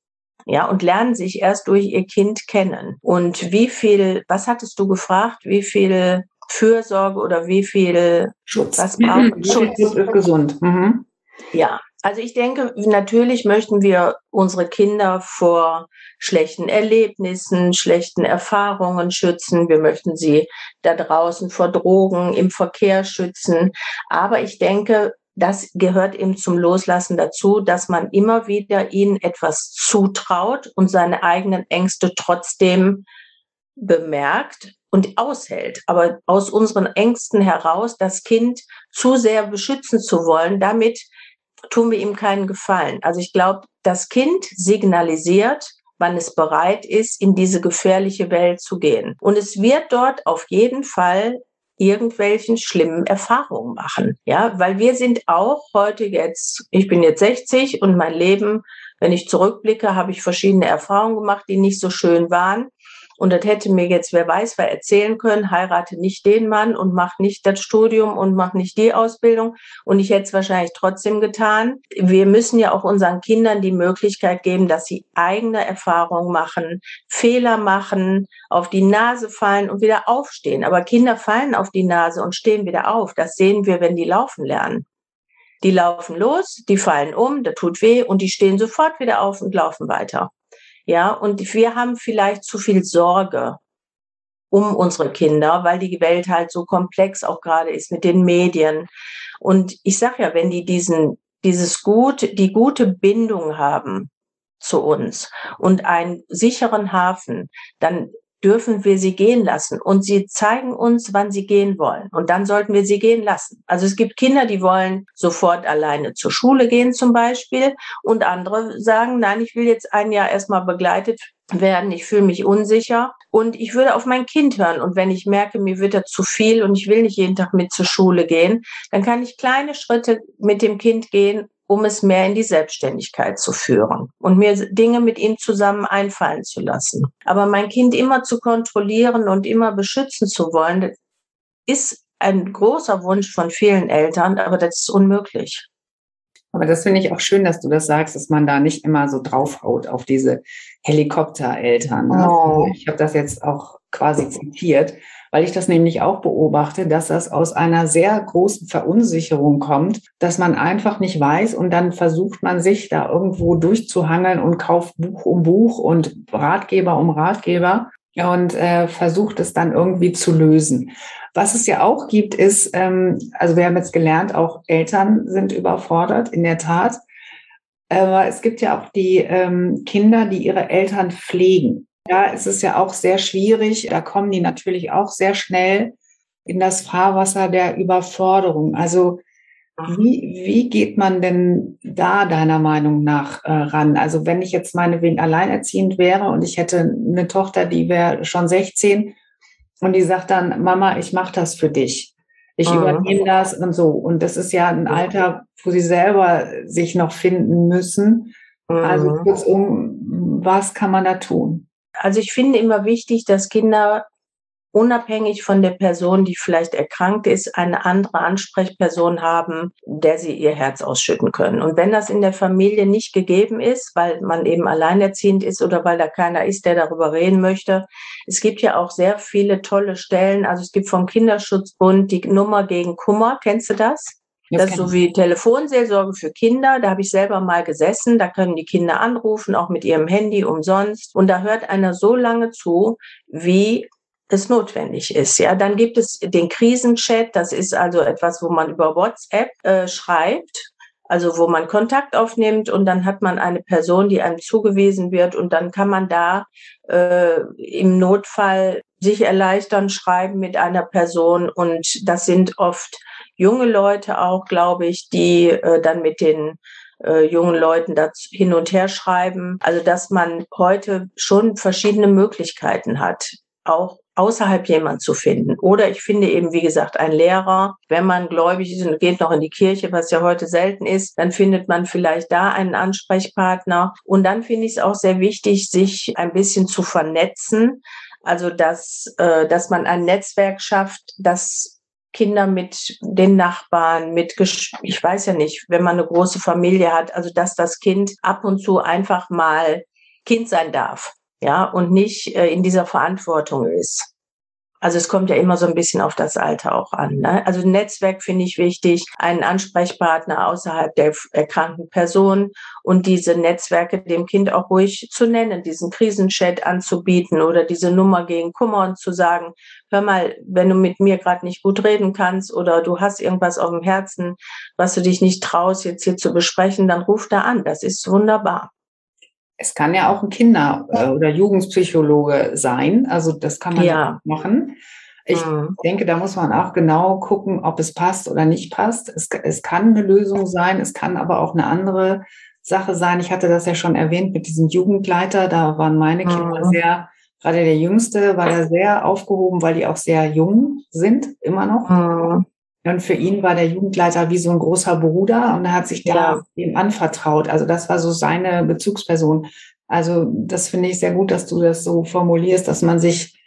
ja, und lernen sich erst durch ihr Kind kennen. Und wie viel, was hattest du gefragt, wie viel Fürsorge oder wie viel Schutz, was braucht mhm. Schutz ist gesund. Mhm. Ja, also ich denke, natürlich möchten wir unsere Kinder vor schlechten Erlebnissen, schlechten Erfahrungen schützen. Wir möchten sie da draußen vor Drogen im Verkehr schützen. Aber ich denke, das gehört eben zum Loslassen dazu, dass man immer wieder ihnen etwas zutraut und seine eigenen Ängste trotzdem bemerkt und aushält. Aber aus unseren Ängsten heraus, das Kind zu sehr beschützen zu wollen, damit tun wir ihm keinen Gefallen. Also ich glaube, das Kind signalisiert, wann es bereit ist, in diese gefährliche Welt zu gehen. Und es wird dort auf jeden Fall irgendwelchen schlimmen Erfahrungen machen. Ja, weil wir sind auch heute jetzt, ich bin jetzt 60 und mein Leben, wenn ich zurückblicke, habe ich verschiedene Erfahrungen gemacht, die nicht so schön waren. Und das hätte mir jetzt, wer weiß, wer erzählen können, heirate nicht den Mann und mach nicht das Studium und mach nicht die Ausbildung. Und ich hätte es wahrscheinlich trotzdem getan. Wir müssen ja auch unseren Kindern die Möglichkeit geben, dass sie eigene Erfahrungen machen, Fehler machen, auf die Nase fallen und wieder aufstehen. Aber Kinder fallen auf die Nase und stehen wieder auf. Das sehen wir, wenn die laufen lernen. Die laufen los, die fallen um, da tut weh und die stehen sofort wieder auf und laufen weiter. Ja, und wir haben vielleicht zu viel Sorge um unsere Kinder, weil die Welt halt so komplex auch gerade ist mit den Medien. Und ich sag ja, wenn die diesen, dieses gut, die gute Bindung haben zu uns und einen sicheren Hafen, dann dürfen wir sie gehen lassen. Und sie zeigen uns, wann sie gehen wollen. Und dann sollten wir sie gehen lassen. Also es gibt Kinder, die wollen sofort alleine zur Schule gehen zum Beispiel. Und andere sagen, nein, ich will jetzt ein Jahr erstmal begleitet werden. Ich fühle mich unsicher. Und ich würde auf mein Kind hören. Und wenn ich merke, mir wird er zu viel und ich will nicht jeden Tag mit zur Schule gehen, dann kann ich kleine Schritte mit dem Kind gehen um es mehr in die Selbstständigkeit zu führen und mir Dinge mit ihm zusammen einfallen zu lassen. Aber mein Kind immer zu kontrollieren und immer beschützen zu wollen, ist ein großer Wunsch von vielen Eltern, aber das ist unmöglich. Aber das finde ich auch schön, dass du das sagst, dass man da nicht immer so draufhaut auf diese Helikoptereltern. Ne? Oh. Ich habe das jetzt auch quasi zitiert, weil ich das nämlich auch beobachte, dass das aus einer sehr großen Verunsicherung kommt, dass man einfach nicht weiß und dann versucht man sich da irgendwo durchzuhangeln und kauft Buch um Buch und Ratgeber um Ratgeber und äh, versucht es dann irgendwie zu lösen. Was es ja auch gibt, ist, ähm, also wir haben jetzt gelernt, auch Eltern sind überfordert, in der Tat. Aber es gibt ja auch die ähm, Kinder, die ihre Eltern pflegen. Ja, es ist ja auch sehr schwierig. Da kommen die natürlich auch sehr schnell in das Fahrwasser der Überforderung. Also wie, wie geht man denn da deiner Meinung nach äh, ran? Also wenn ich jetzt meinetwegen alleinerziehend wäre und ich hätte eine Tochter, die wäre schon 16 und die sagt dann, Mama, ich mache das für dich. Ich mhm. übernehme das und so. Und das ist ja ein Alter, wo sie selber sich noch finden müssen. Also mhm. Also kurzum, was kann man da tun? Also ich finde immer wichtig, dass Kinder unabhängig von der Person, die vielleicht erkrankt ist, eine andere Ansprechperson haben, der sie ihr Herz ausschütten können. Und wenn das in der Familie nicht gegeben ist, weil man eben alleinerziehend ist oder weil da keiner ist, der darüber reden möchte, es gibt ja auch sehr viele tolle Stellen. Also es gibt vom Kinderschutzbund die Nummer gegen Kummer. Kennst du das? Das, ist so wie Telefonseelsorge für Kinder. Da habe ich selber mal gesessen. Da können die Kinder anrufen, auch mit ihrem Handy umsonst. Und da hört einer so lange zu, wie es notwendig ist. Ja, dann gibt es den Krisenchat. Das ist also etwas, wo man über WhatsApp äh, schreibt. Also wo man Kontakt aufnimmt und dann hat man eine Person, die einem zugewiesen wird und dann kann man da äh, im Notfall sich erleichtern, schreiben mit einer Person und das sind oft junge Leute auch, glaube ich, die äh, dann mit den äh, jungen Leuten da hin und her schreiben. Also dass man heute schon verschiedene Möglichkeiten hat, auch außerhalb jemand zu finden. Oder ich finde eben, wie gesagt, ein Lehrer, wenn man gläubig ist und geht noch in die Kirche, was ja heute selten ist, dann findet man vielleicht da einen Ansprechpartner. Und dann finde ich es auch sehr wichtig, sich ein bisschen zu vernetzen. Also dass, äh, dass man ein Netzwerk schafft, das Kinder mit den Nachbarn, mit, ich weiß ja nicht, wenn man eine große Familie hat, also dass das Kind ab und zu einfach mal Kind sein darf, ja, und nicht äh, in dieser Verantwortung ist. Also es kommt ja immer so ein bisschen auf das Alter auch an. Ne? Also Netzwerk finde ich wichtig, einen Ansprechpartner außerhalb der erkrankten Person und diese Netzwerke dem Kind auch ruhig zu nennen, diesen Krisenchat anzubieten oder diese Nummer gegen Kummer und zu sagen, hör mal, wenn du mit mir gerade nicht gut reden kannst oder du hast irgendwas auf dem Herzen, was du dich nicht traust, jetzt hier zu besprechen, dann ruf da an. Das ist wunderbar. Es kann ja auch ein Kinder- äh, oder Jugendpsychologe sein. Also das kann man ja machen. Ich mhm. denke, da muss man auch genau gucken, ob es passt oder nicht passt. Es, es kann eine Lösung sein, es kann aber auch eine andere Sache sein. Ich hatte das ja schon erwähnt mit diesem Jugendleiter. Da waren meine Kinder mhm. sehr, gerade der Jüngste war da sehr aufgehoben, weil die auch sehr jung sind, immer noch. Mhm. Und für ihn war der Jugendleiter wie so ein großer Bruder und er hat sich da ja. ihm anvertraut. Also das war so seine Bezugsperson. Also das finde ich sehr gut, dass du das so formulierst, dass man sich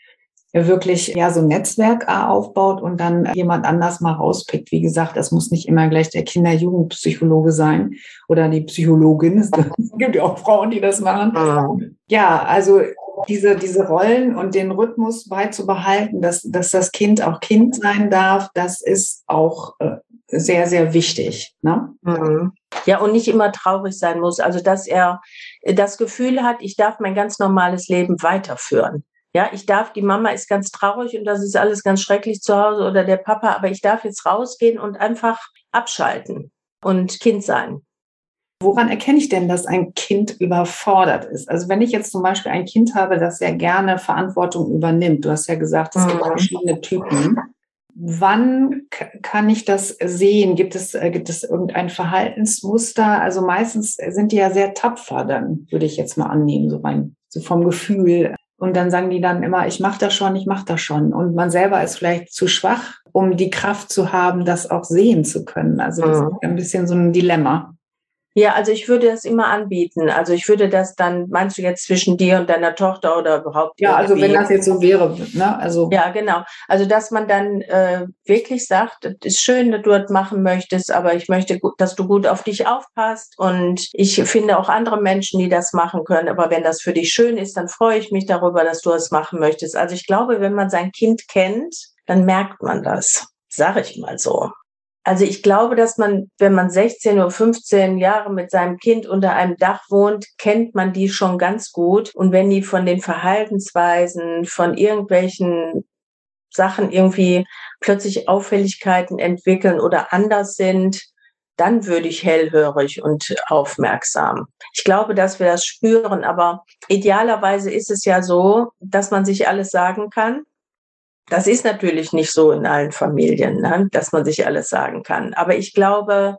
wirklich ja so ein Netzwerk aufbaut und dann jemand anders mal rauspickt. Wie gesagt, das muss nicht immer gleich der Kinder-Jugendpsychologe sein oder die Psychologin. Es gibt ja auch Frauen, die das machen. Ja, also diese, diese Rollen und den Rhythmus beizubehalten, dass, dass das Kind auch Kind sein darf, das ist auch äh, sehr, sehr wichtig. Ne? Mhm. Ja, und nicht immer traurig sein muss. Also, dass er das Gefühl hat, ich darf mein ganz normales Leben weiterführen. Ja, ich darf, die Mama ist ganz traurig und das ist alles ganz schrecklich zu Hause oder der Papa, aber ich darf jetzt rausgehen und einfach abschalten und Kind sein. Woran erkenne ich denn, dass ein Kind überfordert ist? Also wenn ich jetzt zum Beispiel ein Kind habe, das sehr gerne Verantwortung übernimmt, du hast ja gesagt, es mhm. gibt verschiedene Typen. Wann kann ich das sehen? Gibt es, äh, gibt es irgendein Verhaltensmuster? Also meistens sind die ja sehr tapfer, dann würde ich jetzt mal annehmen, so rein, so vom Gefühl. Und dann sagen die dann immer, ich mache das schon, ich mache das schon. Und man selber ist vielleicht zu schwach, um die Kraft zu haben, das auch sehen zu können. Also das mhm. ist ein bisschen so ein Dilemma. Ja, also ich würde das immer anbieten. Also ich würde das dann, meinst du jetzt zwischen dir und deiner Tochter oder überhaupt? Ja, also wenn das jetzt so wäre, ne? Also ja, genau. Also dass man dann äh, wirklich sagt, es ist schön, dass du das machen möchtest, aber ich möchte, dass du gut auf dich aufpasst und ich finde auch andere Menschen, die das machen können. Aber wenn das für dich schön ist, dann freue ich mich darüber, dass du es machen möchtest. Also ich glaube, wenn man sein Kind kennt, dann merkt man das. Sag ich mal so. Also ich glaube, dass man, wenn man 16 oder 15 Jahre mit seinem Kind unter einem Dach wohnt, kennt man die schon ganz gut. Und wenn die von den Verhaltensweisen, von irgendwelchen Sachen irgendwie plötzlich Auffälligkeiten entwickeln oder anders sind, dann würde ich hellhörig und aufmerksam. Ich glaube, dass wir das spüren, aber idealerweise ist es ja so, dass man sich alles sagen kann das ist natürlich nicht so in allen Familien, ne, dass man sich alles sagen kann. Aber ich glaube,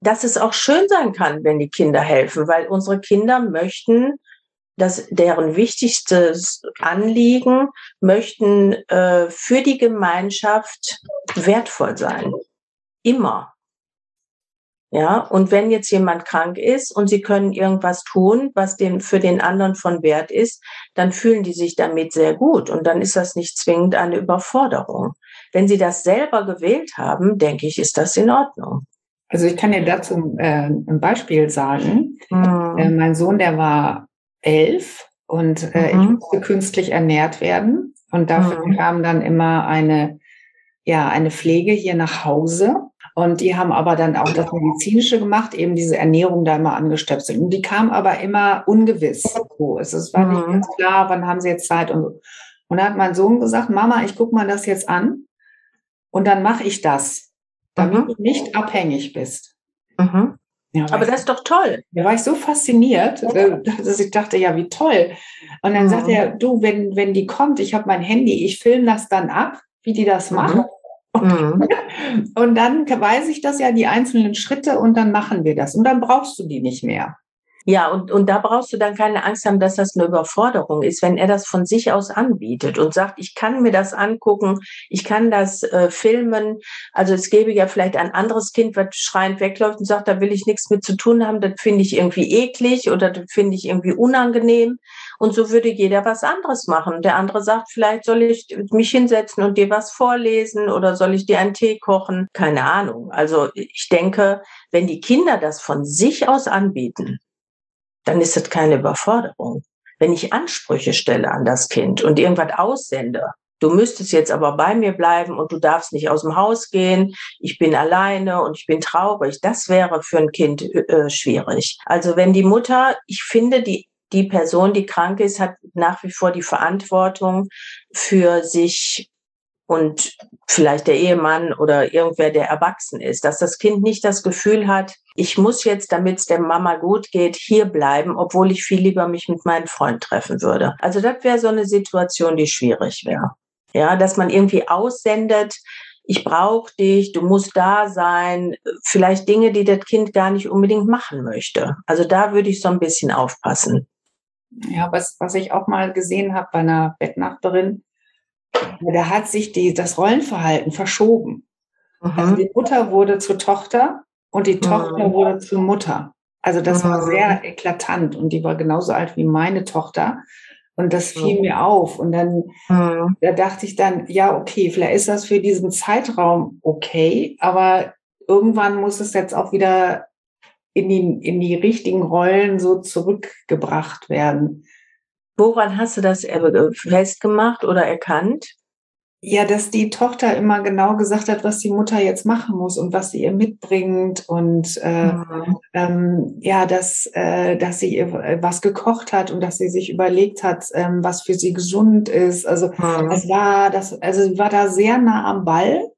dass es auch schön sein kann, wenn die Kinder helfen, weil unsere Kinder möchten, dass deren wichtigstes Anliegen möchten äh, für die Gemeinschaft wertvoll sein. Immer. Ja, und wenn jetzt jemand krank ist und sie können irgendwas tun, was den, für den anderen von Wert ist, dann fühlen die sich damit sehr gut und dann ist das nicht zwingend eine Überforderung. Wenn sie das selber gewählt haben, denke ich, ist das in Ordnung. Also ich kann dir dazu äh, ein Beispiel sagen. Mhm. Äh, mein Sohn, der war elf und äh, mhm. ich musste künstlich ernährt werden und dafür mhm. kam dann immer eine ja eine Pflege hier nach Hause und die haben aber dann auch das Medizinische gemacht, eben diese Ernährung da immer angestöpselt. Und die kam aber immer ungewiss. So, es war nicht mhm. ganz klar, wann haben sie jetzt Zeit und so. Und da hat mein Sohn gesagt, Mama, ich gucke mal das jetzt an und dann mache ich das, damit mhm. du nicht abhängig bist. Mhm. Ja, aber das ist doch toll. Da war ich so fasziniert, äh, dass ich dachte, ja, wie toll. Und dann mhm. sagt er, du, wenn, wenn die kommt, ich habe mein Handy, ich filme das dann ab, wie die das macht. Mhm. Und dann weiß ich das ja, die einzelnen Schritte, und dann machen wir das. Und dann brauchst du die nicht mehr. Ja, und, und da brauchst du dann keine Angst haben, dass das eine Überforderung ist, wenn er das von sich aus anbietet und sagt, ich kann mir das angucken, ich kann das äh, filmen. Also es gäbe ja vielleicht ein anderes Kind, was schreiend wegläuft und sagt, da will ich nichts mit zu tun haben, das finde ich irgendwie eklig oder das finde ich irgendwie unangenehm. Und so würde jeder was anderes machen. Der andere sagt, vielleicht soll ich mich hinsetzen und dir was vorlesen oder soll ich dir einen Tee kochen? Keine Ahnung. Also ich denke, wenn die Kinder das von sich aus anbieten, dann ist das keine Überforderung. Wenn ich Ansprüche stelle an das Kind und irgendwas aussende, du müsstest jetzt aber bei mir bleiben und du darfst nicht aus dem Haus gehen, ich bin alleine und ich bin traurig, das wäre für ein Kind äh, schwierig. Also wenn die Mutter, ich finde, die die Person, die krank ist, hat nach wie vor die Verantwortung für sich und vielleicht der Ehemann oder irgendwer, der erwachsen ist, dass das Kind nicht das Gefühl hat, ich muss jetzt, damit es der Mama gut geht, hier bleiben, obwohl ich viel lieber mich mit meinem Freund treffen würde. Also das wäre so eine Situation, die schwierig wäre. Ja, dass man irgendwie aussendet, ich brauche dich, du musst da sein, vielleicht Dinge, die das Kind gar nicht unbedingt machen möchte. Also da würde ich so ein bisschen aufpassen. Ja, was, was ich auch mal gesehen habe bei einer Bettnachbarin, da hat sich die, das Rollenverhalten verschoben. Also die Mutter wurde zur Tochter und die Tochter mhm. wurde zur Mutter. Also das mhm. war sehr eklatant und die war genauso alt wie meine Tochter. Und das fiel mir auf. Und dann, mhm. da dachte ich dann, ja, okay, vielleicht ist das für diesen Zeitraum okay, aber irgendwann muss es jetzt auch wieder in die, in die richtigen Rollen so zurückgebracht werden. Woran hast du das festgemacht oder erkannt? Ja, dass die Tochter immer genau gesagt hat, was die Mutter jetzt machen muss und was sie ihr mitbringt und äh, mhm. ähm, ja, dass, äh, dass sie ihr was gekocht hat und dass sie sich überlegt hat, ähm, was für sie gesund ist. Also mhm. es war das, also sie war da sehr nah am Ball.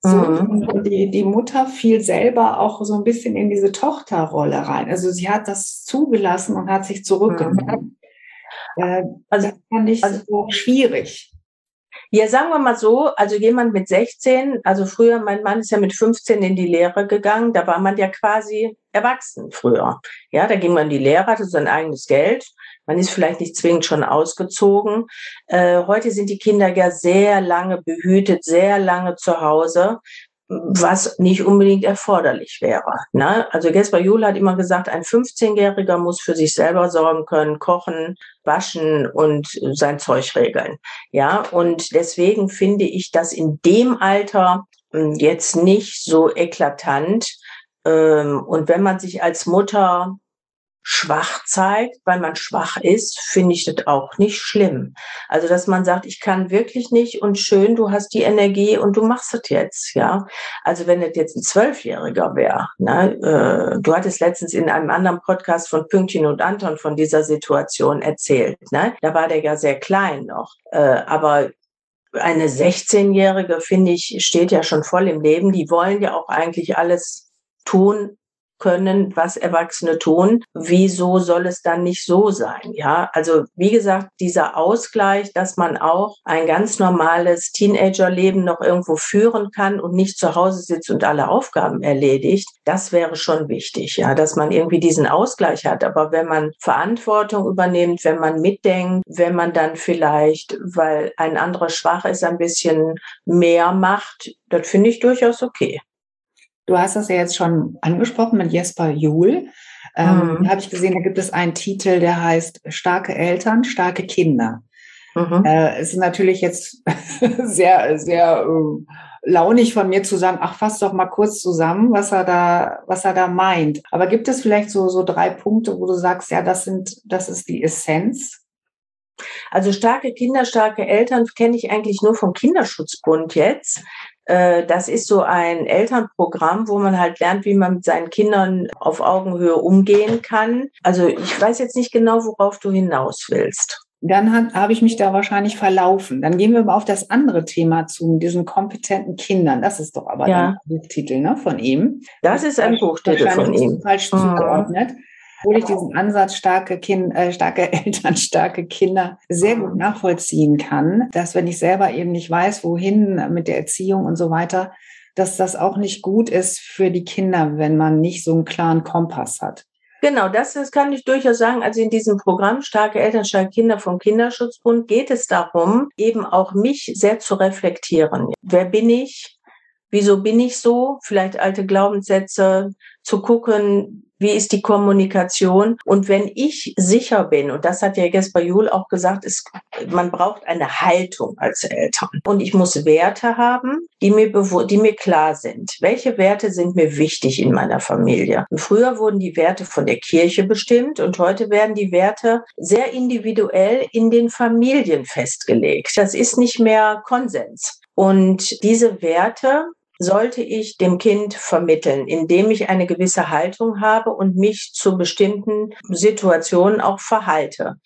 So, mhm. und die, die Mutter fiel selber auch so ein bisschen in diese Tochterrolle rein. Also sie hat das zugelassen und hat sich zurückgenommen. Mhm. Äh, also, das fand ich also, so schwierig. Ja, sagen wir mal so, also jemand mit 16, also früher, mein Mann ist ja mit 15 in die Lehre gegangen, da war man ja quasi erwachsen früher. Ja, da ging man in die Lehre, hatte sein eigenes Geld. Man ist vielleicht nicht zwingend schon ausgezogen. Äh, heute sind die Kinder ja sehr lange behütet, sehr lange zu Hause was nicht unbedingt erforderlich wäre. Ne? Also Gesper Jule hat immer gesagt, ein 15-Jähriger muss für sich selber sorgen können, kochen, waschen und sein Zeug regeln. Ja, und deswegen finde ich das in dem Alter hm, jetzt nicht so eklatant. Ähm, und wenn man sich als Mutter schwach zeigt, weil man schwach ist, finde ich das auch nicht schlimm. Also, dass man sagt, ich kann wirklich nicht und schön, du hast die Energie und du machst das jetzt, ja. Also, wenn das jetzt ein Zwölfjähriger wäre, ne, äh, du hattest letztens in einem anderen Podcast von Pünktchen und Anton von dieser Situation erzählt, ne, da war der ja sehr klein noch, äh, aber eine 16-Jährige, finde ich, steht ja schon voll im Leben. Die wollen ja auch eigentlich alles tun, können, was Erwachsene tun. Wieso soll es dann nicht so sein? Ja, also wie gesagt, dieser Ausgleich, dass man auch ein ganz normales Teenagerleben noch irgendwo führen kann und nicht zu Hause sitzt und alle Aufgaben erledigt, das wäre schon wichtig, ja, dass man irgendwie diesen Ausgleich hat. Aber wenn man Verantwortung übernimmt, wenn man mitdenkt, wenn man dann vielleicht, weil ein anderer schwach ist, ein bisschen mehr macht, das finde ich durchaus okay. Du hast das ja jetzt schon angesprochen mit Jesper Juhl. Ähm, mhm. Habe ich gesehen, da gibt es einen Titel, der heißt Starke Eltern, starke Kinder. Mhm. Äh, es ist natürlich jetzt sehr, sehr äh, launig von mir zu sagen, ach, fass doch mal kurz zusammen, was er da, was er da meint. Aber gibt es vielleicht so, so drei Punkte, wo du sagst, ja, das sind, das ist die Essenz? Also starke Kinder, starke Eltern kenne ich eigentlich nur vom Kinderschutzbund jetzt. Äh, das ist so ein Elternprogramm, wo man halt lernt, wie man mit seinen Kindern auf Augenhöhe umgehen kann. Also ich weiß jetzt nicht genau, worauf du hinaus willst. Dann habe ich mich da wahrscheinlich verlaufen. Dann gehen wir mal auf das andere Thema zu, mit diesen kompetenten Kindern. Das ist doch aber ja. ein Buchtitel ne, von ihm. Das ist ein Buchtitel von ihm. Falsch mhm. zugeordnet obwohl ich diesen Ansatz starke, kind, äh, starke Eltern, starke Kinder sehr gut nachvollziehen kann, dass wenn ich selber eben nicht weiß, wohin mit der Erziehung und so weiter, dass das auch nicht gut ist für die Kinder, wenn man nicht so einen klaren Kompass hat. Genau, das, das kann ich durchaus sagen. Also in diesem Programm Starke Eltern, starke Kinder vom Kinderschutzbund geht es darum, eben auch mich sehr zu reflektieren. Wer bin ich? Wieso bin ich so? Vielleicht alte Glaubenssätze zu gucken, wie ist die Kommunikation? Und wenn ich sicher bin, und das hat ja Jesper Juhl auch gesagt, ist, man braucht eine Haltung als Eltern. Und ich muss Werte haben, die mir, die mir klar sind. Welche Werte sind mir wichtig in meiner Familie? Und früher wurden die Werte von der Kirche bestimmt und heute werden die Werte sehr individuell in den Familien festgelegt. Das ist nicht mehr Konsens. Und diese Werte sollte ich dem Kind vermitteln, indem ich eine gewisse Haltung habe und mich zu bestimmten Situationen auch verhalte.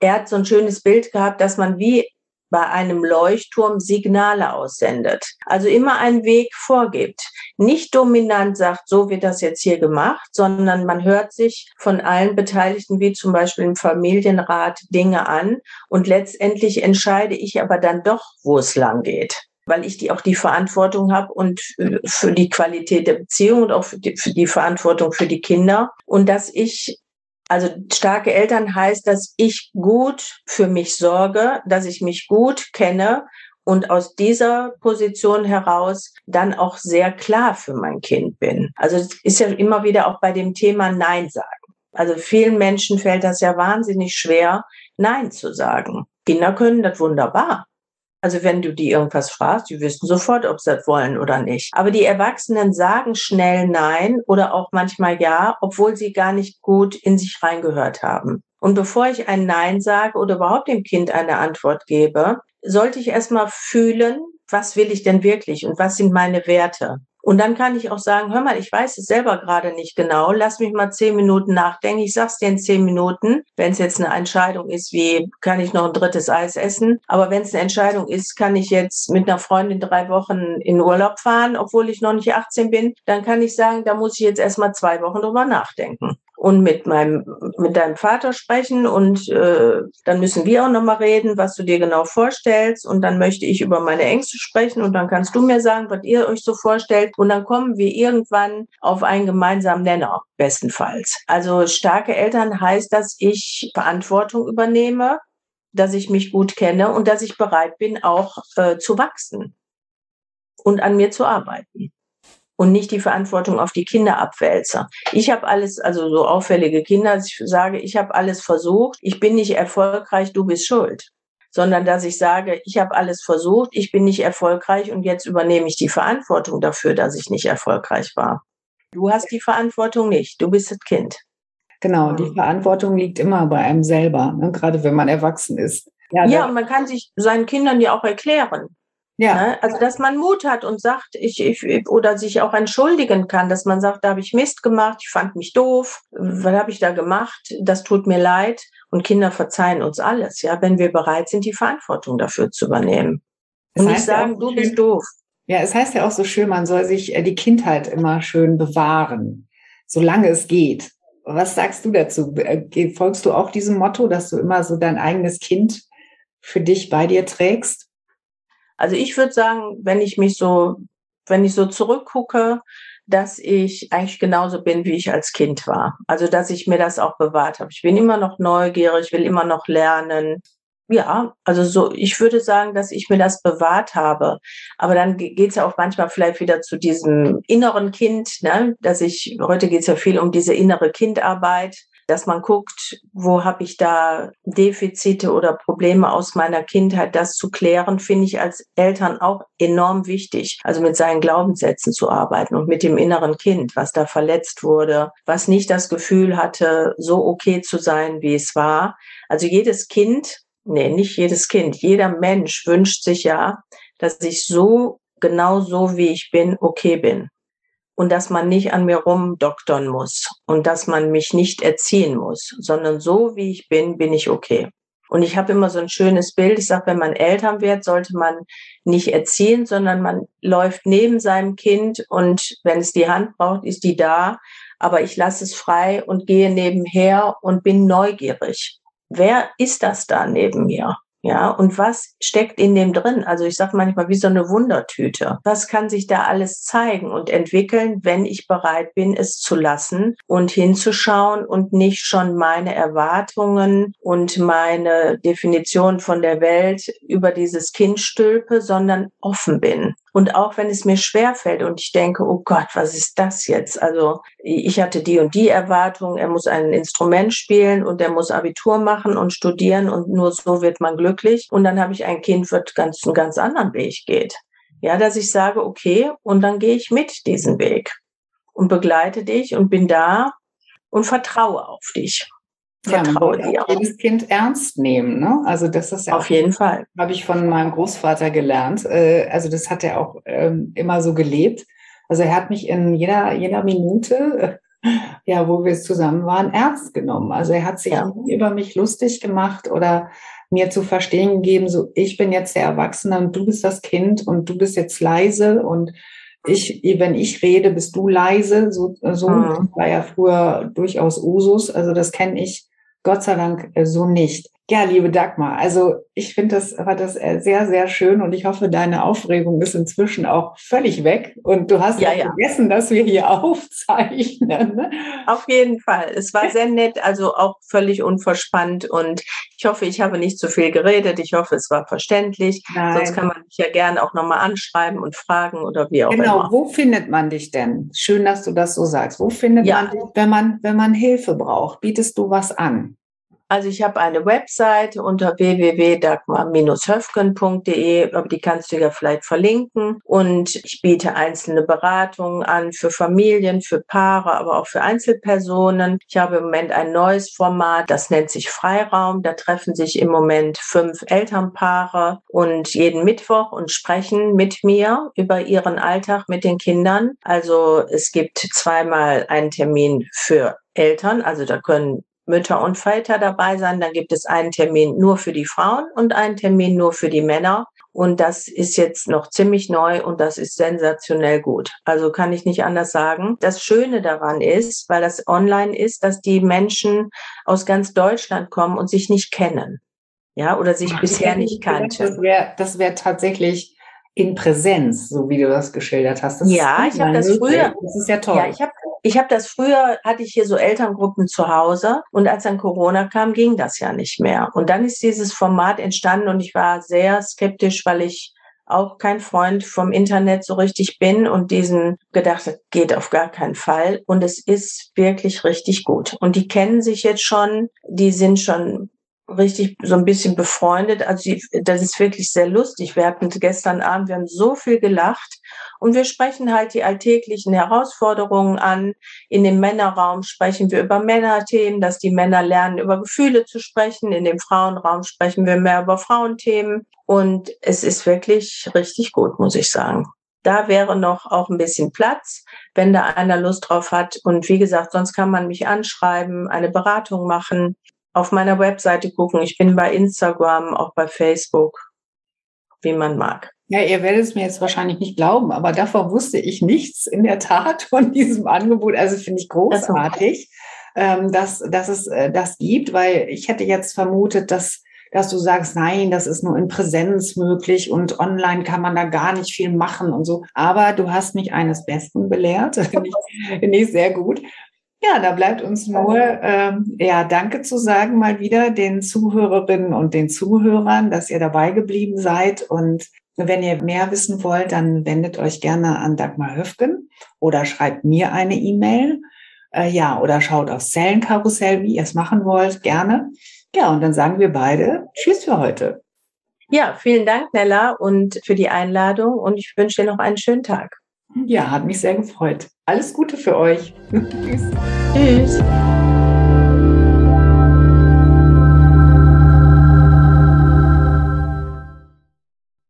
Er hat so ein schönes Bild gehabt, dass man wie bei einem Leuchtturm Signale aussendet. Also immer einen Weg vorgibt. Nicht dominant sagt, so wird das jetzt hier gemacht, sondern man hört sich von allen Beteiligten, wie zum Beispiel im Familienrat, Dinge an und letztendlich entscheide ich aber dann doch, wo es lang geht weil ich die auch die Verantwortung habe und äh, für die Qualität der Beziehung und auch für die, für die Verantwortung für die Kinder und dass ich also starke Eltern heißt, dass ich gut für mich sorge, dass ich mich gut kenne und aus dieser Position heraus dann auch sehr klar für mein Kind bin. Also es ist ja immer wieder auch bei dem Thema Nein sagen. Also vielen Menschen fällt das ja wahnsinnig schwer, Nein zu sagen. Kinder können das wunderbar. Also wenn du die irgendwas fragst, die wissen sofort, ob sie das wollen oder nicht. Aber die Erwachsenen sagen schnell Nein oder auch manchmal Ja, obwohl sie gar nicht gut in sich reingehört haben. Und bevor ich ein Nein sage oder überhaupt dem Kind eine Antwort gebe, sollte ich erstmal fühlen, was will ich denn wirklich und was sind meine Werte? Und dann kann ich auch sagen, hör mal, ich weiß es selber gerade nicht genau, lass mich mal zehn Minuten nachdenken. Ich sag's dir in zehn Minuten, wenn es jetzt eine Entscheidung ist, wie kann ich noch ein drittes Eis essen. Aber wenn es eine Entscheidung ist, kann ich jetzt mit einer Freundin drei Wochen in Urlaub fahren, obwohl ich noch nicht 18 bin, dann kann ich sagen, da muss ich jetzt erstmal zwei Wochen drüber nachdenken und mit meinem mit deinem Vater sprechen und äh, dann müssen wir auch noch mal reden, was du dir genau vorstellst. Und dann möchte ich über meine Ängste sprechen und dann kannst du mir sagen, was ihr euch so vorstellt. Und dann kommen wir irgendwann auf einen gemeinsamen Nenner bestenfalls. Also starke Eltern heißt, dass ich Verantwortung übernehme, dass ich mich gut kenne und dass ich bereit bin auch äh, zu wachsen und an mir zu arbeiten und nicht die Verantwortung auf die Kinder abwälze. Ich habe alles, also so auffällige Kinder, dass ich sage, ich habe alles versucht, ich bin nicht erfolgreich, du bist schuld. Sondern dass ich sage, ich habe alles versucht, ich bin nicht erfolgreich und jetzt übernehme ich die Verantwortung dafür, dass ich nicht erfolgreich war. Du hast die Verantwortung nicht, du bist das Kind. Genau, die Verantwortung liegt immer bei einem selber, ne? gerade wenn man erwachsen ist. Ja, ja und man kann sich seinen Kindern ja auch erklären. Ja. Ne? Also, dass man Mut hat und sagt, ich, ich, oder sich auch entschuldigen kann, dass man sagt, da habe ich Mist gemacht, ich fand mich doof, was habe ich da gemacht, das tut mir leid. Und Kinder verzeihen uns alles, ja, wenn wir bereit sind, die Verantwortung dafür zu übernehmen. Das und nicht sagen, ja du bist doof. Ja, es heißt ja auch so schön, man soll sich äh, die Kindheit immer schön bewahren, solange es geht. Was sagst du dazu? Äh, folgst du auch diesem Motto, dass du immer so dein eigenes Kind für dich bei dir trägst? Also ich würde sagen, wenn ich mich so, wenn ich so zurückgucke, dass ich eigentlich genauso bin, wie ich als Kind war. Also dass ich mir das auch bewahrt habe. Ich bin immer noch neugierig, will immer noch lernen. Ja, also so, ich würde sagen, dass ich mir das bewahrt habe. Aber dann geht es ja auch manchmal vielleicht wieder zu diesem inneren Kind, ne? dass ich, heute geht es ja viel um diese innere Kindarbeit, dass man guckt, wo habe ich da Defizite oder Probleme aus meiner Kindheit, das zu klären, finde ich als Eltern auch enorm wichtig. Also mit seinen Glaubenssätzen zu arbeiten und mit dem inneren Kind, was da verletzt wurde, was nicht das Gefühl hatte, so okay zu sein, wie es war. Also jedes Kind, nee, nicht jedes Kind, jeder Mensch wünscht sich ja, dass ich so genau so wie ich bin, okay bin und dass man nicht an mir rumdoktern muss und dass man mich nicht erziehen muss, sondern so wie ich bin, bin ich okay. Und ich habe immer so ein schönes Bild. Ich sage, wenn man Eltern wird, sollte man nicht erziehen, sondern man läuft neben seinem Kind und wenn es die Hand braucht, ist die da. Aber ich lasse es frei und gehe nebenher und bin neugierig. Wer ist das da neben mir? Ja, und was steckt in dem drin? Also ich sage manchmal wie so eine Wundertüte. Was kann sich da alles zeigen und entwickeln, wenn ich bereit bin, es zu lassen und hinzuschauen und nicht schon meine Erwartungen und meine Definition von der Welt über dieses Kind stülpe, sondern offen bin. Und auch wenn es mir schwerfällt und ich denke, oh Gott, was ist das jetzt? Also ich hatte die und die Erwartung, er muss ein Instrument spielen und er muss Abitur machen und studieren und nur so wird man glücklich. Und dann habe ich ein Kind, wird ganz einen ganz anderen Weg geht. Ja, dass ich sage, okay, und dann gehe ich mit diesen Weg und begleite dich und bin da und vertraue auf dich. Vertraue ja, dir. Jedes Kind ernst nehmen, ne? Also das ist ja auf jeden Fall. Habe ich von meinem Großvater gelernt. Äh, also das hat er auch ähm, immer so gelebt. Also er hat mich in jeder jeder Minute, ja, wo wir zusammen waren, ernst genommen. Also er hat sich ja. über mich lustig gemacht oder mir zu verstehen gegeben, so ich bin jetzt der Erwachsene und du bist das Kind und du bist jetzt leise und ich, wenn ich rede, bist du leise. So, so mhm. war ja früher durchaus Usus. Also das kenne ich Gott sei Dank äh, so nicht. Ja, liebe Dagmar, also ich finde das war das äh, sehr, sehr schön und ich hoffe, deine Aufregung ist inzwischen auch völlig weg und du hast ja, ja. vergessen, dass wir hier aufzeichnen. Ne? Auf jeden Fall. Es war sehr nett, also auch völlig unverspannt und ich hoffe, ich habe nicht zu viel geredet. Ich hoffe, es war verständlich. Nein. Sonst kann man mich ja gerne auch nochmal anschreiben und fragen oder wie auch genau. immer. Genau, wo findet man dich denn? Schön, dass du das so sagst. Wo findet ja. man dich, wenn man, wenn man Hilfe braucht? Bietest du was an? Also ich habe eine Website unter www.dagmar-höfgen.de, aber die kannst du ja vielleicht verlinken. Und ich biete einzelne Beratungen an für Familien, für Paare, aber auch für Einzelpersonen. Ich habe im Moment ein neues Format, das nennt sich Freiraum. Da treffen sich im Moment fünf Elternpaare und jeden Mittwoch und sprechen mit mir über ihren Alltag mit den Kindern. Also es gibt zweimal einen Termin für Eltern, also da können Mütter und Väter dabei sein. Dann gibt es einen Termin nur für die Frauen und einen Termin nur für die Männer. Und das ist jetzt noch ziemlich neu und das ist sensationell gut. Also kann ich nicht anders sagen. Das Schöne daran ist, weil das online ist, dass die Menschen aus ganz Deutschland kommen und sich nicht kennen. Ja, oder sich Ach, bisher nicht kannten. Das wäre das wär tatsächlich in Präsenz, so wie du das geschildert hast. Das ja, ich habe das früher. Das ist ja toll. Ja, ich habe ich habe das früher, hatte ich hier so Elterngruppen zu Hause und als dann Corona kam, ging das ja nicht mehr. Und dann ist dieses Format entstanden und ich war sehr skeptisch, weil ich auch kein Freund vom Internet so richtig bin und diesen gedacht, das geht auf gar keinen Fall. Und es ist wirklich richtig gut. Und die kennen sich jetzt schon, die sind schon richtig so ein bisschen befreundet. Also die, das ist wirklich sehr lustig. Wir hatten gestern Abend, wir haben so viel gelacht und wir sprechen halt die alltäglichen Herausforderungen an. In dem Männerraum sprechen wir über Männerthemen, dass die Männer lernen, über Gefühle zu sprechen. In dem Frauenraum sprechen wir mehr über Frauenthemen. Und es ist wirklich richtig gut, muss ich sagen. Da wäre noch auch ein bisschen Platz, wenn da einer Lust drauf hat. Und wie gesagt, sonst kann man mich anschreiben, eine Beratung machen auf meiner Webseite gucken. Ich bin bei Instagram, auch bei Facebook, wie man mag. Ja, ihr werdet es mir jetzt wahrscheinlich nicht glauben, aber davor wusste ich nichts in der Tat von diesem Angebot. Also finde ich großartig, ähm, dass, dass es äh, das gibt, weil ich hätte jetzt vermutet, dass dass du sagst, nein, das ist nur in Präsenz möglich und online kann man da gar nicht viel machen und so. Aber du hast mich eines Besten belehrt. Finde ich, find ich sehr gut. Ja, da bleibt uns nur ähm, ja Danke zu sagen mal wieder den Zuhörerinnen und den Zuhörern, dass ihr dabei geblieben seid. Und wenn ihr mehr wissen wollt, dann wendet euch gerne an Dagmar Höfgen oder schreibt mir eine E-Mail. Äh, ja, oder schaut aufs Zellenkarussell, wie ihr es machen wollt, gerne. Ja, und dann sagen wir beide Tschüss für heute. Ja, vielen Dank, Nella, und für die Einladung. Und ich wünsche dir noch einen schönen Tag. Ja, hat mich sehr gefreut. Alles Gute für euch. Tschüss. Tschüss.